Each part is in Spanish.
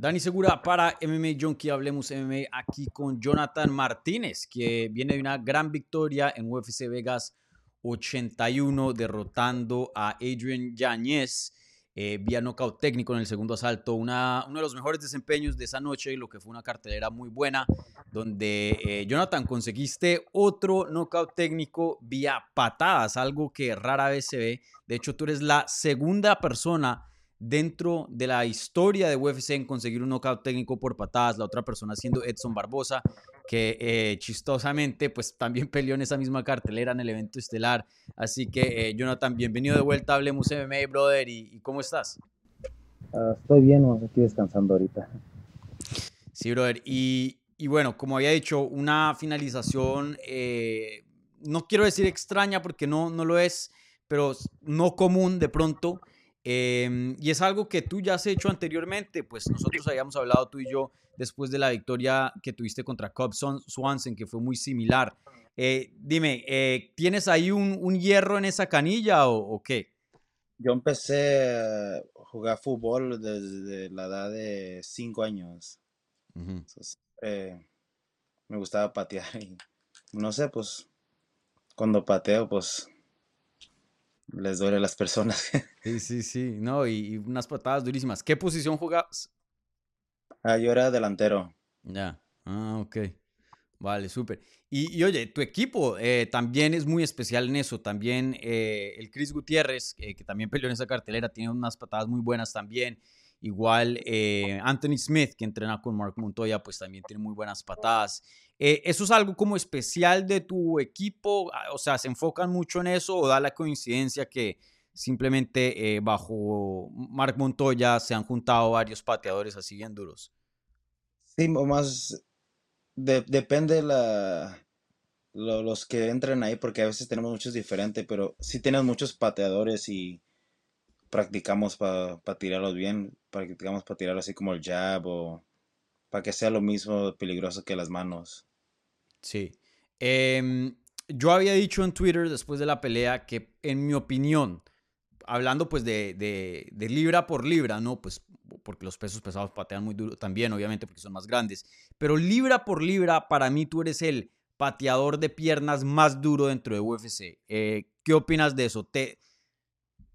Dani Segura para MMA Junkie, hablemos MMA aquí con Jonathan Martínez, que viene de una gran victoria en UFC Vegas 81, derrotando a Adrian Yáñez eh, vía knockout técnico en el segundo asalto. Una, uno de los mejores desempeños de esa noche, lo que fue una cartelera muy buena, donde eh, Jonathan conseguiste otro knockout técnico vía patadas, algo que rara vez se ve. De hecho, tú eres la segunda persona dentro de la historia de UFC en conseguir un knockout técnico por patadas, la otra persona siendo Edson Barbosa, que eh, chistosamente pues también peleó en esa misma cartelera en el evento estelar. Así que eh, Jonathan, bienvenido de vuelta, hablemos MMA, brother, ¿y, cómo estás? Ah, estoy bien, estoy descansando ahorita. Sí, brother, y, bueno, como había dicho, una finalización, eh, no quiero decir extraña porque no, no lo es, pero no común de pronto. Em, y es algo que tú ya has hecho anteriormente, pues nosotros habíamos hablado tú y yo después de la victoria que tuviste contra Cobb Swanson, que fue muy similar. Eh, dime, eh, ¿tienes ahí un, hierro en esa canilla o, qué? Yo empecé a jugar fútbol desde la edad de 5 años. Eh, me gustaba patear y no sé, pues cuando pateo, pues les duele a las personas. Sí, sí, sí, no, y, unas patadas durísimas. ¿Qué posición jugabas? Ah, yo era delantero. Ya, ah, ok. Vale, súper. Y, oye, tu equipo eh, también es muy especial en eso. También eh, el Chris Gutiérrez, que también peleó en esa cartelera, tiene unas patadas muy buenas también. Igual eh, Anthony Smith, que entrena con Mark Montoya, pues también tiene muy buenas patadas. Eh, ¿Eso es algo como especial de tu equipo? Ah, o sea, ¿se enfocan mucho en eso o da la coincidencia que simplemente eh, bajo Mark Montoya se han juntado varios pateadores así bien duros? Sí, más depende la, los que entren ahí, porque a veces tenemos muchos diferentes, pero sí tenemos muchos pateadores y practicamos para tirarlos bien, practicamos para tirar así como el jab o para que sea lo mismo peligroso que las manos. Sí. Em, yo había dicho en Twitter después de la pelea que, en mi opinión, hablando pues de, de, libra por libra, ¿no? Pues porque los pesos pesados patean muy duro también, obviamente, porque son más grandes. Pero libra por libra, para mí tú eres el pateador de piernas más duro dentro de UFC. Eh, ¿Qué opinas de eso? ¿Te,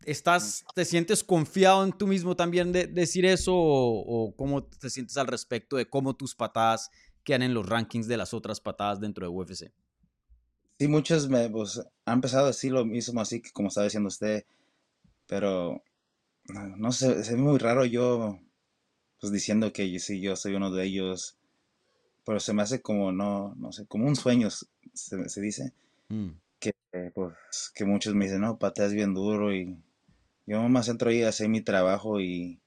estás, ¿Te sientes confiado en tú mismo también de, decir eso? O, o, cómo te sientes al respecto de cómo tus patadas quedan en los rankings de las otras patadas dentro de UFC. Sí, muchos me pues, han empezado a decir lo mismo, así que como estaba diciendo usted, pero no sé, es muy raro yo pues diciendo que sí, yo soy uno de ellos, pero se me hace como, no, no sé, como un sueño, se, dice, mm. que, pues, que muchos me dicen, no, pateas bien duro y yo más entro ahí a hacer mi trabajo y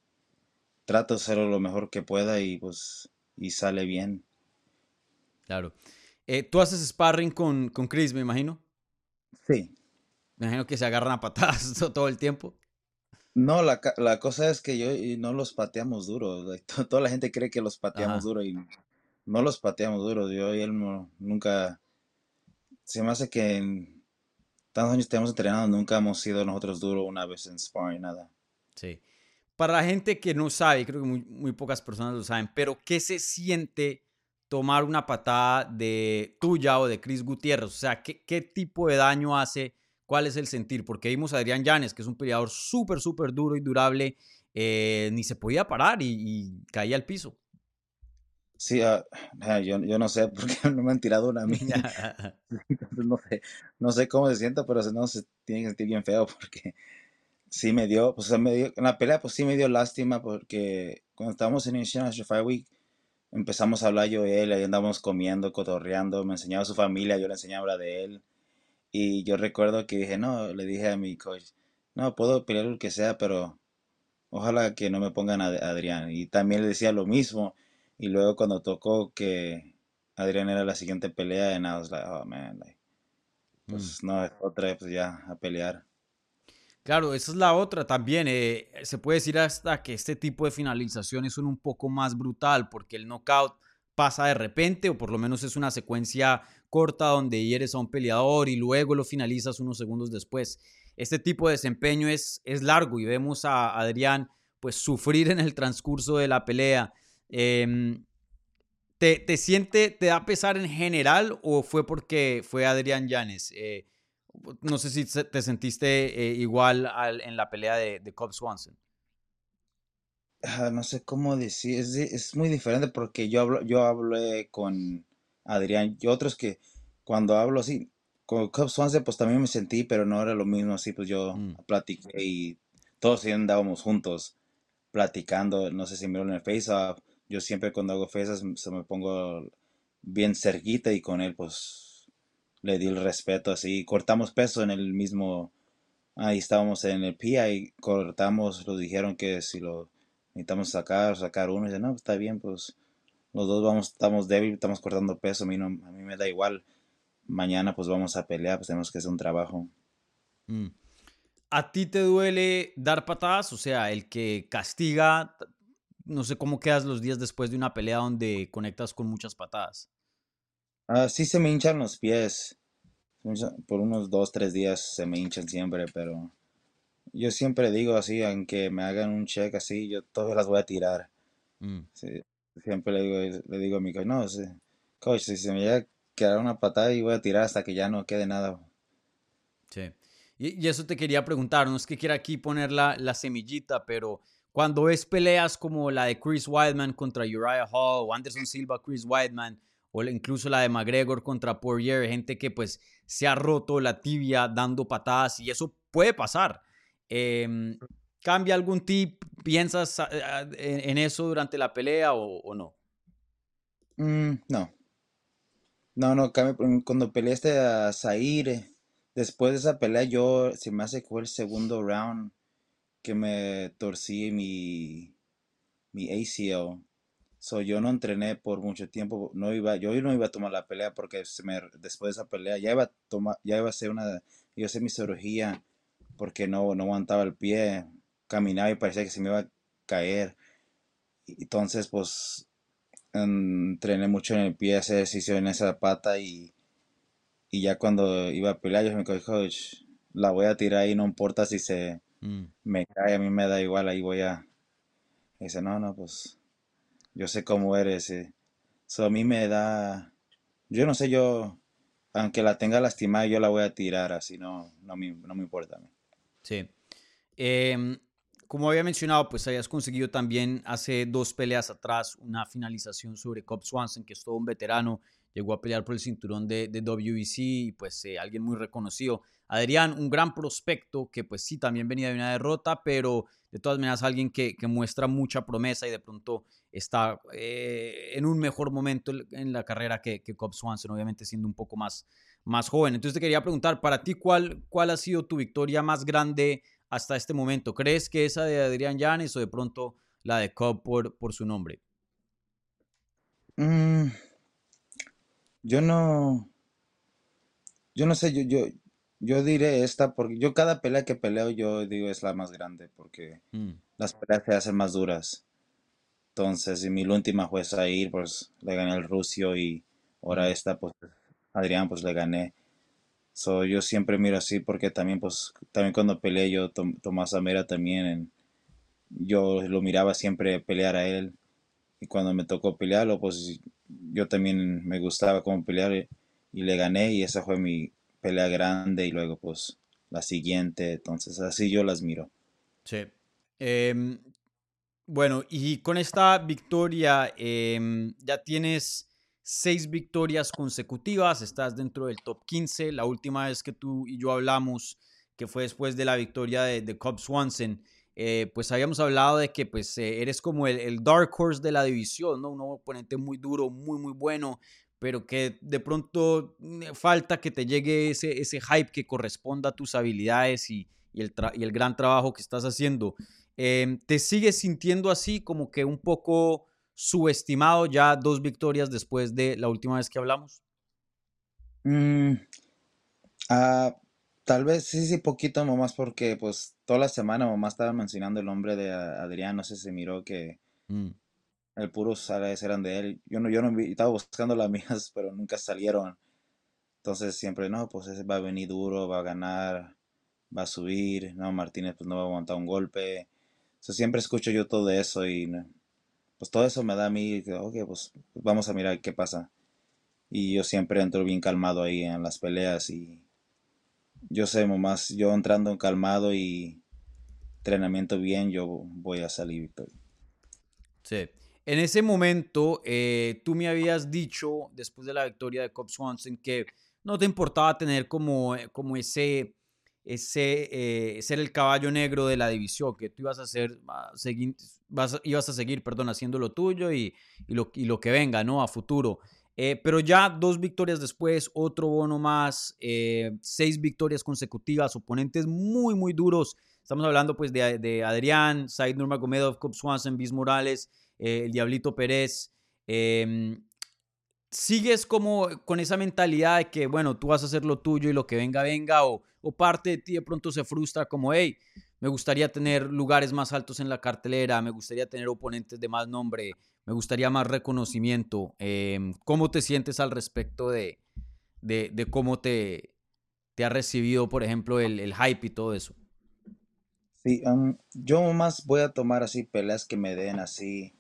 trato de hacerlo lo mejor que pueda y pues y sale bien. Claro. Eh, ¿Tú haces sparring con, con Chris, me imagino? Sí. Me imagino que se agarran a patadas todo el tiempo. No, la, la cosa es que yo y no los pateamos duro. Toda la gente cree que los pateamos duro y no los pateamos duro. Yo y él nunca... Se me hace que en tantos años que hemos entrenado nunca hemos sido nosotros duro una vez en sparring, nada. Sí. Para la gente que no sabe, creo que muy, muy pocas personas lo saben, pero ¿qué se siente tomar una patada de tuya o de Chris Gutiérrez? O sea, ¿qué, tipo de daño hace? ¿Cuál es el sentir? Porque vimos a Adrián Llanes, que es un peleador súper, súper duro y durable, eh, ni se podía parar y, caía al piso. Sí, ah, yo, yo, no sé por qué no me han tirado una mía. no, sé, no sé cómo se siente, pero no se tiene que sentir bien feo porque sí me dio, pues me dio, en la pelea pues sí me dio lástima porque cuando estábamos en International Fight Week empezamos a hablar yo y él, ahí andábamos comiendo, cotorreando, me enseñaba su familia, yo le enseñaba la de él. Y yo recuerdo que dije, no, le dije a mi coach, no, puedo pelear lo que sea, pero ojalá que no me pongan a Adrián. Y también le decía lo mismo. Y luego cuando tocó que Adrián era la siguiente pelea, en I was like, oh man, pues mm. no, otra pues ya a pelear. Claro, esa es la otra también. Eh, se puede decir hasta que este tipo de finalizaciones son un poco más brutal porque el knockout pasa de repente o por lo menos es una secuencia corta donde hieres a un peleador y luego lo finalizas unos segundos después. Este tipo de desempeño es, es largo y vemos a Adrián pues sufrir en el transcurso de la pelea. Em, ¿te, ¿te, siente, te da pesar en general o fue porque fue Adrián Llanes? Eh, no sé si te sentiste eh, igual en la pelea de, de Cobb Swanson. Ah, no sé cómo decir, es, es, muy diferente porque yo hablo, yo hablé con Adrián y otros que cuando hablo así, con Cobb Swanson pues también me sentí, pero no era lo mismo así, pues yo mm. platiqué y todos andábamos juntos platicando, no sé si me en el face yo siempre cuando hago faces se me pongo bien cerquita y con él pues le di el respeto así, cortamos peso en el mismo, ahí estábamos en el PIA y cortamos, lo dijeron que si lo necesitamos sacar, sacar uno, y dice, no, pues, está bien, pues los dos vamos, estamos débiles, estamos cortando peso, a mí, no, a mí me da igual, mañana pues vamos a pelear, pues tenemos que hacer un trabajo. Mm. ¿A ti te duele dar patadas? O sea, el que castiga, no sé cómo quedas los días después de una pelea donde conectas con muchas patadas. Ah, sí se me hinchan los pies. Por unos dos, tres días se me hinchan siempre, pero yo siempre digo así, aunque me hagan un check así, yo todas las voy a tirar. Mm. siempre le digo, le digo a mi coach, no, coach, si se me llega a quedar una patada y voy a tirar hasta que ya no quede nada. Sí. Y, eso te quería preguntar, no es que quiera aquí poner la, la semillita, pero cuando ves peleas como la de Chris Weidman contra Uriah Hall o Anderson Silva, Chris Weidman, o incluso la de McGregor contra Poirier, gente que pues se ha roto la tibia dando patadas y eso puede pasar. Em, ¿Cambia algún tip? ¿Piensas en eso durante la pelea o, no? Mm, no. No, no, cuando peleaste a Zaire, después de esa pelea yo, se me hace que fue el segundo round que me torcí mi, mi ACL. So, yo no entrené por mucho tiempo, no iba, yo no iba a tomar la pelea porque se me, después de esa pelea ya iba a tomar, ya iba a hacer una, a hacer mi cirugía porque no, no aguantaba el pie, caminaba y parecía que se me iba a caer. Entonces, pues, entrené mucho en el pie, ese ejercicio en esa pata y, y ya cuando iba a pelear, yo me dijo, la voy a tirar ahí, no importa si se mm. me cae, a mí me da igual, ahí voy a... dice, no, no, pues, yo sé cómo eres. Eso a mí me da... Yo no sé, yo, aunque la tenga lastimada, yo la voy a tirar, así no, no, me, no me importa a mí. Sí. Em, como había mencionado, pues hayas conseguido también hace dos peleas atrás una finalización sobre Cobb Swanson, que es todo un veterano, llegó a pelear por el cinturón de, de WBC y pues eh, alguien muy reconocido. Adrián, un gran prospecto que pues sí, también venía de una derrota, pero de todas maneras alguien que, que muestra mucha promesa y de pronto está eh, en un mejor momento en la carrera que, que Cobb Swanson, obviamente siendo un poco más, más joven. Entonces te quería preguntar, para ti, ¿cuál, cuál ha sido tu victoria más grande hasta este momento? ¿Crees que esa de Adrián Llanes o de pronto la de Cobb por, por su nombre? Mm, yo no. Yo no sé, yo, yo, yo diré esta porque yo cada pelea que peleo yo digo es la más grande porque mm. las peleas se hacen más duras. Entonces, y mi última fue ir pues le gané al Rusio y ahora mm. esta, pues Adrián, pues le gané. So, yo siempre miro así porque también, pues, también cuando peleé yo, Tomás Amera también, yo lo miraba siempre pelear a él. Y cuando me tocó pelearlo, pues yo también me gustaba como pelear y, le gané y esa fue mi pelea grande y luego pues la siguiente. Entonces así yo las miro. Sí. Em, bueno, y con esta victoria em, ya tienes seis victorias consecutivas, estás dentro del top 15. La última vez que tú y yo hablamos, que fue después de la victoria de, de Cobb Swanson, eh, pues habíamos hablado de que pues eh, eres como el, dark horse de la división, ¿no? Un oponente muy duro, muy, muy bueno, pero que de pronto mm, falta que te llegue ese, ese hype que corresponda a tus habilidades y, el, el, gran trabajo que estás haciendo. Em, ¿Te sigues sintiendo así como que un poco subestimado ya dos victorias después de la última vez que hablamos? Mm, ah, tal vez sí, sí, poquito más porque pues toda la semana mamá estaba mencionando el nombre de Adrián, no sé si se miró que mm. el puro sales eran de él. Yo no, yo no estaba buscando las mías, pero nunca salieron. Entonces siempre, no, pues ese va a venir duro, va a ganar, va a subir, no, Martínez pues no va a aguantar un golpe. siempre escucho yo todo eso y pues todo eso me da a mí, ok, pues vamos a mirar qué pasa. Y yo siempre entro bien calmado ahí en las peleas y yo sé más, yo entrando calmado y entrenamiento bien, yo voy a salir victoria. Sí. En ese momento, eh, tú me habías dicho, después de la victoria de Cobb Swanson, que no te importaba tener como, eh, como ese, ese eh, ser el caballo negro de la división, que tú ibas a hacer, seguir, vas, ibas a seguir, perdón, haciendo lo tuyo y, y, lo, y lo que venga, ¿no? A futuro. Eh, pero ya dos victorias después, otro bono más, eh, seis victorias consecutivas, oponentes muy, muy duros. Estamos hablando pues de, de Adrián, Said Nurmagomedov, Cobb Swanson, Bis Morales, eh, el Diablito Pérez. Em, ¿Sigues como con esa mentalidad de que, bueno, tú vas a hacer lo tuyo y lo que venga, venga? O, o parte de ti de pronto se frustra como, hey, me gustaría tener lugares más altos en la cartelera, me gustaría tener oponentes de más nombre, me gustaría más reconocimiento. Em, ¿Cómo te sientes al respecto de, de, cómo te, te, ha recibido, por ejemplo, el, el hype y todo eso? Sí, um, yo más voy a tomar así peleas que me den así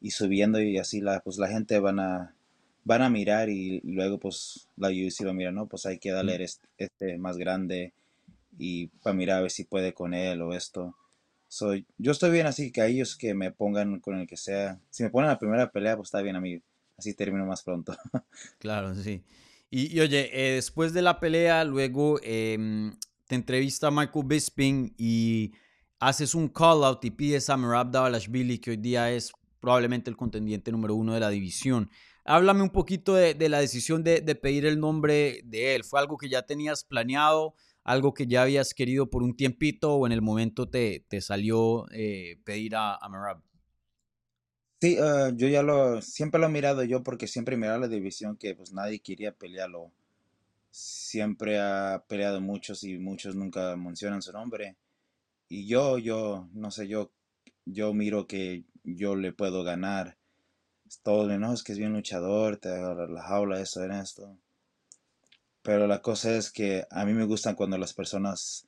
y subiendo y así la, pues la gente van a, van a mirar y luego pues la UFC va a mirar, no, pues hay que darle este, este más grande y para mirar a ver si puede con él o esto. Soy, yo estoy bien así, que a ellos que me pongan con el que sea. Si me ponen la primera pelea, pues está bien a mí. Así termino más pronto. claro, sí. Y, oye, eh, después de la pelea, luego em, te entrevista Michael Bisping y haces un call out y pides a Merab Davalashvili, que hoy día es probablemente el contendiente número uno de la división. Háblame un poquito de, la decisión de, de, pedir el nombre de él. ¿Fue algo que ya tenías planeado? Algo que ya habías querido por un tiempito o en el momento te, te salió eh, pedir a, a Marab? Sí, ah, yo ya lo, siempre lo he mirado yo porque siempre he mirado la división que pues nadie quería pelearlo. Siempre ha peleado muchos y muchos nunca mencionan su nombre. Y yo, yo, no sé, yo, yo miro que yo le puedo ganar. Todo, no, es que es bien luchador, te la jaula, eso, en esto. Pero la cosa es que a mí me gustan cuando las personas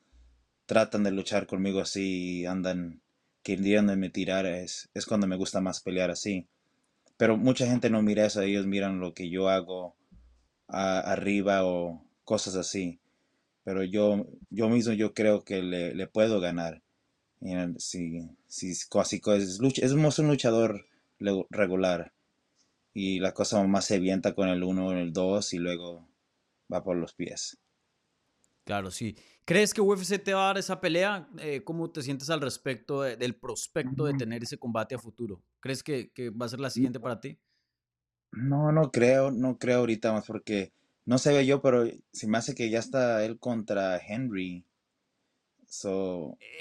tratan de luchar conmigo así y andan queriéndome tirar. Es, es cuando me gusta más pelear así. Pero mucha gente no mira eso, ellos miran lo que yo hago arriba o cosas así. Pero yo, yo mismo yo creo que le, puedo ganar. Si, si, así, es, es un luchador regular. Y la cosa más se avienta con el 1 el 2 y luego va por los pies. Claro, sí. ¿Crees que UFC te va a dar esa pelea? Eh, ¿Cómo te sientes al respecto del prospecto de tener ese combate a futuro? ¿Crees que, va a ser la siguiente para ti? No, no creo, no creo ahorita más porque no se ve yo, pero se me hace que ya está él contra Henry.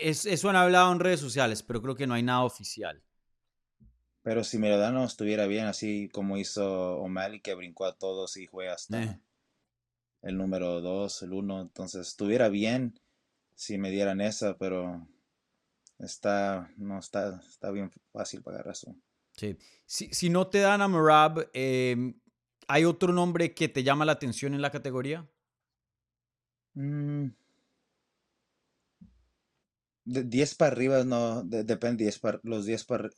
Es, eso han hablado en redes sociales, pero creo que no hay nada oficial. Pero si no estuviera bien, así como hizo O'Malley, que brincó a todos y fue hasta. Eh el número 2, el 1. Entonces, estuviera bien si me dieran esa, pero está, no está, está bien fácil pagar eso. Sí. Si, si no te dan a Marab, em, ¿hay otro nombre que te llama la atención en la categoría? Mm. De 10 para arriba, no, depende, los 10 para,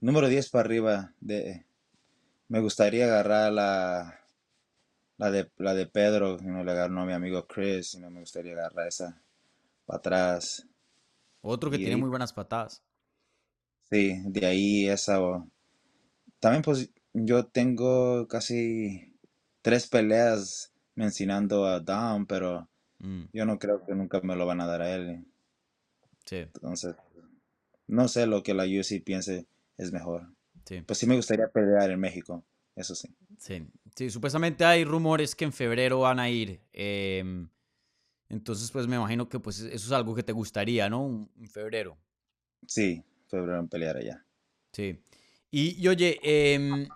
número 10 para arriba, de, me gustaría agarrar la, la de, la de Pedro, no le agarró a mi amigo Chris, y no me gustaría agarrar esa para atrás. Otro que tiene muy buenas patadas. Sí, de ahí esa. También pues yo tengo casi tres peleas mencionando a Dom, pero mm. yo no creo que nunca me lo van a dar a él. Sí. Entonces, no sé lo que la UFC piense es mejor. Sí. Pues sí me gustaría pelear en México, eso sí. Sí, Sí, supuestamente hay rumores que en febrero van a ir. Em, entonces, pues me imagino que pues eso es algo que te gustaría, ¿no? En febrero. Sí, febrero en pelear allá. Sí. Y, oye, em,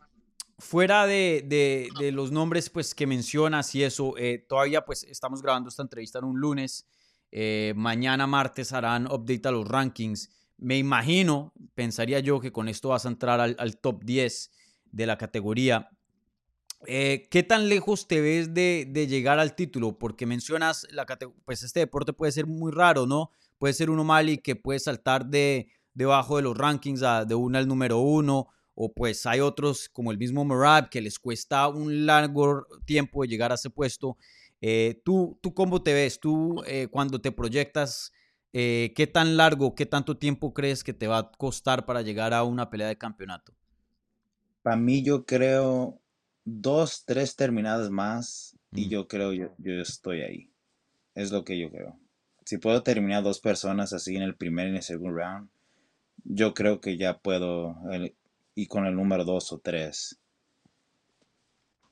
fuera de, de, los nombres pues que mencionas y eso, eh, todavía pues estamos grabando esta entrevista en un lunes. Eh, mañana martes harán update a los rankings. Me imagino, pensaría yo que con esto vas a entrar al, al top 10 de la categoría. Eh, ¿Qué tan lejos te ves de, llegar al título? Porque mencionas, la pues este deporte puede ser muy raro, ¿no? Puede ser uno mal y que puede saltar de debajo de los rankings de uno al número uno, o pues hay otros como el mismo Merab que les cuesta un largo tiempo llegar a ese puesto. Eh, ¿tú, ¿Tú cómo te ves? ¿Tú eh, cuando te proyectas, eh, qué tan largo, qué tanto tiempo crees que te va a costar para llegar a una pelea de campeonato? Para mí yo creo dos, tres terminadas más y mm. yo creo yo, yo estoy ahí. Es lo que yo creo. Si puedo terminar dos personas así en el primer y en el segundo round, yo creo que ya puedo y con el número dos o tres.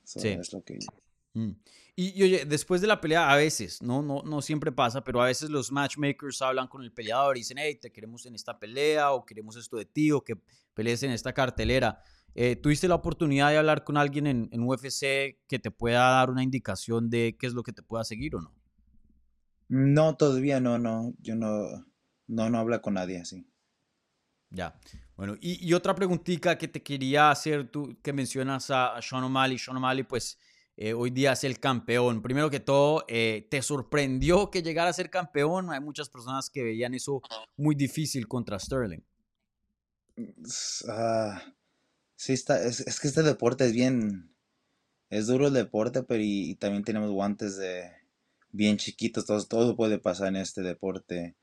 sí. Es lo que... Mm. Y, oye, después de la pelea, a veces, ¿no? No, no siempre pasa, pero a veces los matchmakers hablan con el peleador y dicen, hey, te queremos en esta pelea o queremos esto de ti o que pelees en esta cartelera. Eh, ¿Tuviste la oportunidad de hablar con alguien en, en, UFC que te pueda dar una indicación de qué es lo que te pueda seguir o no? No, todavía no, no. Yo no, no, no habla con nadie así. Ya. Bueno, y, otra preguntita que te quería hacer, tú que mencionas a, Sean O'Malley. Sean O'Malley, pues eh, hoy día es el campeón. Primero que todo, eh, ¿te sorprendió que llegara a ser campeón? Hay muchas personas que veían eso muy difícil contra Sterling. Ah, sí, está, es, que este deporte es bien, es duro el deporte, pero y, también tenemos guantes de bien chiquitos, todo, todo puede pasar en este deporte.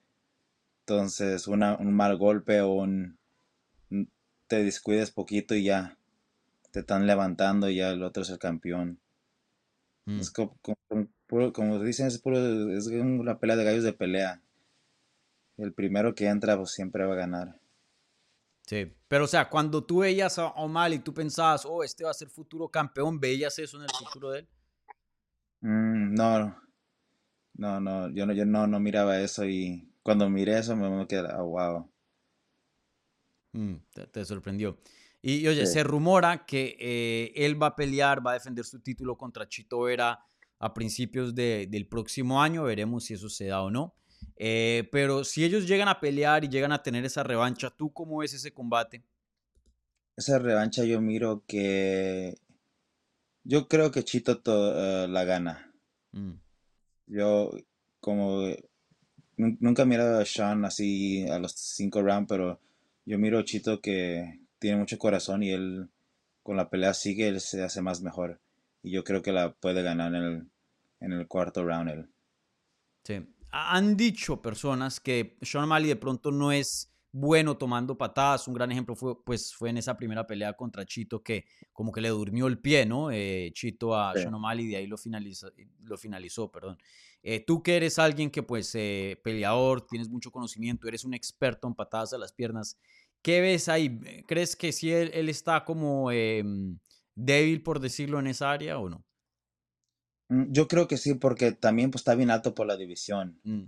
Entonces, una, un mal golpe o un, te descuides poquito y ya te están levantando y ya el otro es el campeón. Mm. Es como, como, dicen, es, es una pelea de gallos de pelea. El primero que entra pues siempre va a ganar. Sí, pero o sea, cuando tú veías a O'Malley, tú pensabas, oh, este va a ser futuro campeón, ¿veías eso en el futuro de él? Mm, no, no, no, yo no, yo no, no miraba eso y cuando miré eso me, quedé, oh, wow. Mm, te, sorprendió. Y, oye, se rumora que eh, él va a pelear, va a defender su título contra Chito Vera a principios del próximo año. Veremos si eso se da o no. Eh, pero si ellos llegan a pelear y llegan a tener esa revancha, ¿tú cómo ves ese combate? Esa revancha yo miro que... Yo creo que Chito eh, la gana. Mm. Yo como... Nunca he mirado a Sean así a los cinco rounds, pero yo miro a Chito que tiene mucho corazón y él con la pelea sigue, él se hace más mejor. Y yo creo que la puede ganar en el, en el cuarto round él. Sí. Han dicho personas que Sean O'Malley de pronto no es bueno tomando patadas. Un gran ejemplo fue, pues, fue en esa primera pelea contra Chito que como que le durmió el pie, ¿no? Eh, Chito a Sean O'Malley y de ahí lo, finalizó, lo finalizó, perdón. Eh, tú que eres alguien que pues eh, peleador, tienes mucho conocimiento, eres un experto en patadas a las piernas. ¿Qué ves ahí? ¿Crees que si él, está como em, débil, por decirlo, en esa área o no? Mm, yo creo que sí, porque también pues, está bien alto por la división. Mm.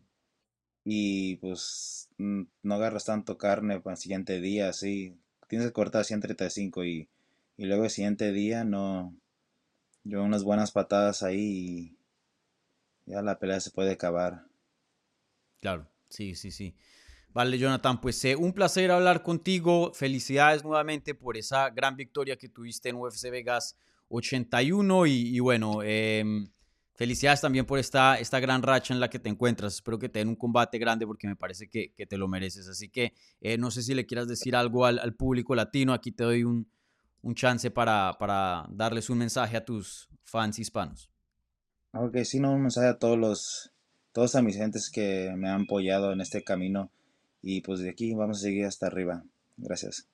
Y pues mm, no agarras tanto carne para el siguiente día, sí. Tienes que cortar 135 y, y luego el siguiente día no. Yo unas buenas patadas ahí y ya la pelea se puede acabar. Claro, sí, sí, sí. Vale, Jonathan, pues eh, un placer hablar contigo. Felicidades nuevamente por esa gran victoria que tuviste en UFC Vegas 81 y, bueno, em, felicidades también por esta, esta gran racha en la que te encuentras. Espero que te den un combate grande porque me parece que, te lo mereces. Así que eh, no sé si le quieras decir algo al, público latino. Aquí te doy un, un chance para, para, darles un mensaje a tus fans hispanos. Ok, sí, no, un mensaje a todos los, todos a mis gentes que me han apoyado en este camino y pues de aquí vamos a seguir hasta arriba. Gracias.